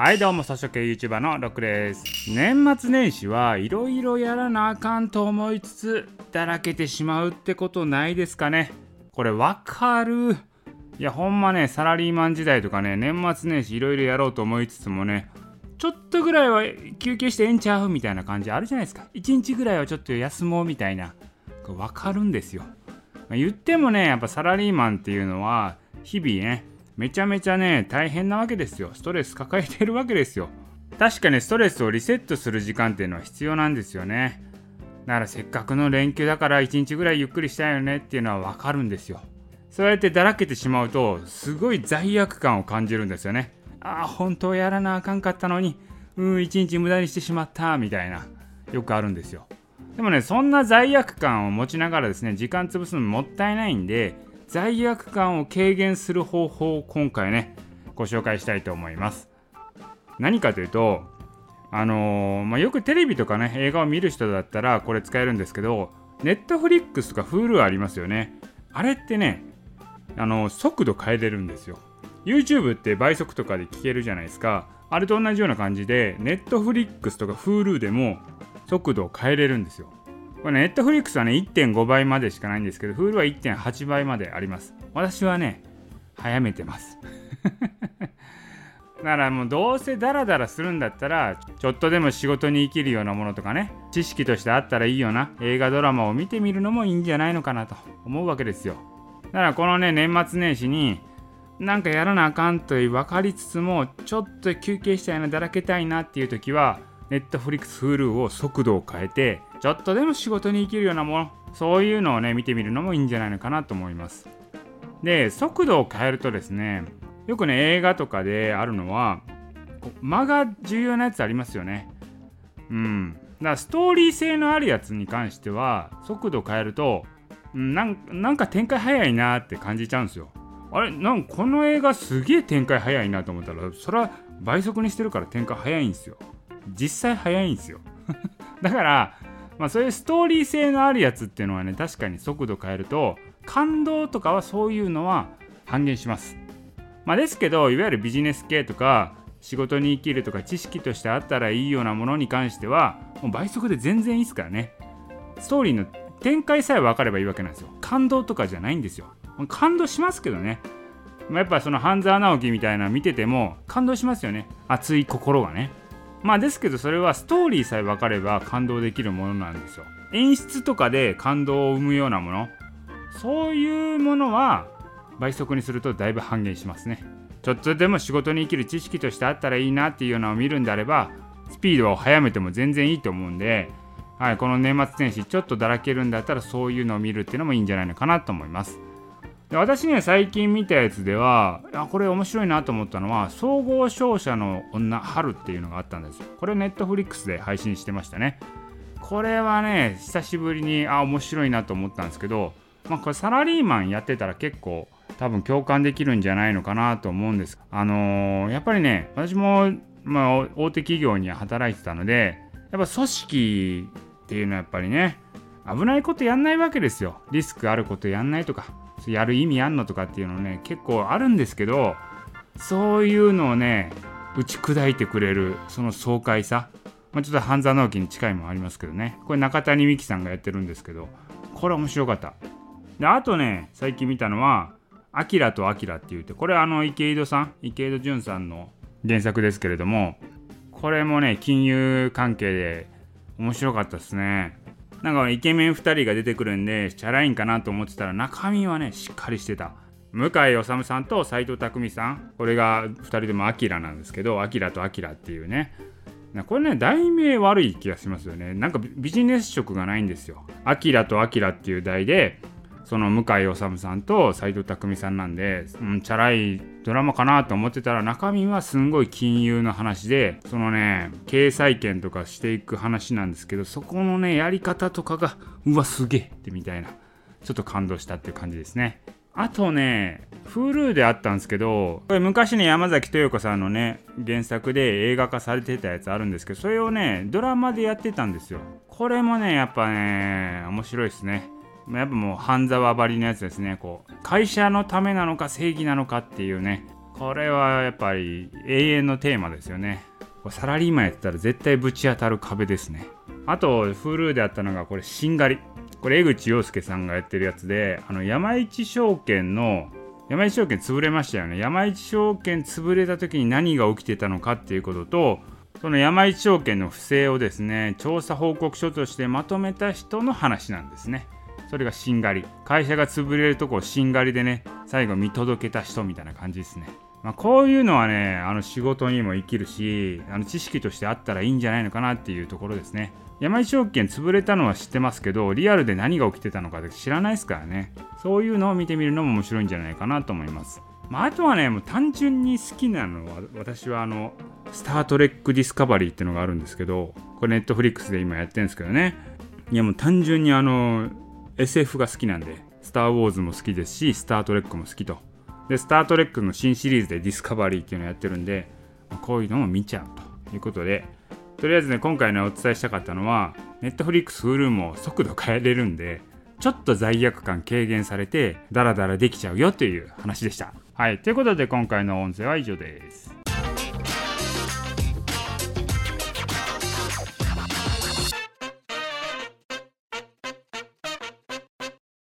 はいどうも草食系 YouTuber のロックです。年末年始はいろいろやらなあかんと思いつつだらけてしまうってことないですかね。これわかる？いやほんまねサラリーマン時代とかね年末年始いろいろやろうと思いつつもねちょっとぐらいは休憩してええんちゃう？みたいな感じあるじゃないですか。一日ぐらいはちょっと休もうみたいな。わかるんですよ、ま、言ってもねやっぱサラリーマンっていうのは日々ねめちゃめちゃね大変なわけですよ。ストレス抱えてるわけですよ。確かにストレスをリセットする時間っていうのは必要なんですよね。だからせっかくの連休だから一日ぐらいゆっくりしたいよねっていうのはわかるんですよ。そうやってだらけてしまうとすごい罪悪感を感じるんですよね。ああ本当やらなあかんかったのに。うん一日無駄にしてしまったみたいな。よくあるんですよ。でもねそんな罪悪感を持ちながらですね時間潰すのもったいないんで罪悪感を軽減する方法を今回ねご紹介したいと思います。何かというとあのー、まあ、よくテレビとかね映画を見る人だったらこれ使えるんですけどネットフリックスとか Hulu ありますよね。あれってねあの速度変えれるんですよ。YouTube って倍速とかで聞けるじゃないですか。あれと同じような感じで Netflix とか Hulu でも速度を変えれるんですよ。これ、ネットフリックスはね、1.5倍までしかないんですけど、フールは1.8倍まであります。私はね、早めてます。だからもうどうせダラダラするんだったら、ちょっとでも仕事に生きるようなものとかね、知識としてあったらいいような映画ドラマを見てみるのもいいんじゃないのかなと思うわけですよ。だからこのね、年末年始に、なんかやらなあかんと分かりつつも、ちょっと休憩したいな、だらけたいなっていう時は、Netflix、Hulu を速度を変えて、ちょっとでも仕事に生きるようなもの、そういうのをね、見てみるのもいいんじゃないのかなと思います。で、速度を変えるとですね、よくね、映画とかであるのは、間が重要なやつありますよね。うん。だからストーリー性のあるやつに関しては、速度を変えると、なんなんか展開早いなって感じちゃうんですよ。あれなんかこの映画すげえ展開早いなと思ったら、それは倍速にしてるから展開早いんですよ。実際早いんですよ。だから、まあ、そういうストーリー性のあるやつっていうのはね確かに速度変えると感動とかはそういうのは半減します。まあ、ですけどいわゆるビジネス系とか仕事に生きるとか知識としてあったらいいようなものに関してはもう倍速で全然いいですからね。ストーリーの展開さえ分かればいいわけなんですよ。感動とかじゃないんですよ。感動しますけどね。まあ、やっぱその半沢直樹みたいな見てても感動しますよね。熱い心がね。まあですけどそれはストーリーさえ分かれば感動できるものなんですよ。演出とかで感動を生むようなものそういうものは倍速にするとだいぶ半減しますね。ちょっとでも仕事に生きる知識としてあったらいいなっていうようなのを見るんであればスピードを速めても全然いいと思うんで、はい、この年末年始ちょっとだらけるんだったらそういうのを見るっていうのもいいんじゃないのかなと思います。で私ね最近見たやつではあこれ面白いなと思ったのは総合商社の女春っていうのがあったんですよ。これネットフリックスで配信してましたね。これはね久しぶりにあ面白いなと思ったんですけどまあこれサラリーマンやってたら結構多分共感できるんじゃないのかなと思うんです。あのー、やっぱりね私も、まあ、大手企業には働いてたのでやっぱ組織っていうのはやっぱりね危ないことやんないわけですよ。リスクあることやんないとか。やる意味あんのとかっていうのね結構あるんですけどそういうのをね打ち砕いてくれるその爽快さ、まあ、ちょっと半沢直樹に近いもありますけどね。これ中谷美紀さんがやってるんですけどこれ面白かった。であとね最近見たのは「アキラとアキラ」って言ってこれあの池井戸さん池井戸潤さんの原作ですけれどもこれもね金融関係で面白かったですね。なんかイケメン2人が出てくるんで、チャラいんかなと思ってたら、中身はね、しっかりしてた。向井治さんと斎藤工さん、これが2人でもアキラなんですけど、アキラとアキラっていうね。これね、題名悪い気がしますよね。なんかビジネス色がないんですよ。アキラとアキラっていう題で、その向井治さんと斎藤工さんなんで、うん、チャラいドラマかなと思ってたら中身はすんごい金融の話でそのね経済圏とかしていく話なんですけどそこのねやり方とかがうわすげえってみたいなちょっと感動したっていう感じですね。あとね Hulu であったんですけどこれ昔ね山崎豊子さんのね原作で映画化されてたやつあるんですけどそれをねドラマでやってたんですよ。これもねやっぱね面白いですね。やっぱもう半沢張りのやつですね。こう会社のためなのか正義なのかっていうね。これはやっぱり永遠のテーマですよね。サラリーマンやったら絶対ぶち当たる壁ですね。あと Hulu であったのがこれしんがり。これ江口洋介さんがやってるやつであの山一証券の山一証券潰れましたよね。山一証券潰れた時に何が起きてたのかっていうこととその山一証券の不正をですね調査報告書としてまとめた人の話なんですね。それがしんがり。会社が潰れるとこをしんがりでね最後見届けた人みたいな感じですね。まあ、こういうのはねあの仕事にも生きるしあの知識としてあったらいいんじゃないのかなっていうところですね。山一証券潰れたのは知ってますけどリアルで何が起きてたのか知らないですからね。そういうのを見てみるのも面白いんじゃないかなと思います。まあ、あとはねもう単純に好きなのは私はあの「スター・トレック・ディスカバリー」っていうのがあるんですけどこれ Netflix で今やってるんですけどねいやもう単純にあの SF が好きなんで「スター・ウォーズ」も好きですし「スター・トレック」も好きと。で「スター・トレック」の新シリーズで「ディスカバリー」っていうのをやってるんでこういうのも見ちゃうということで。とりあえずね今回ねお伝えしたかったのは Netflix Hulu も速度変えれるんでちょっと罪悪感軽減されてダラダラできちゃうよという話でした。はい。ということで今回の音声は以上です。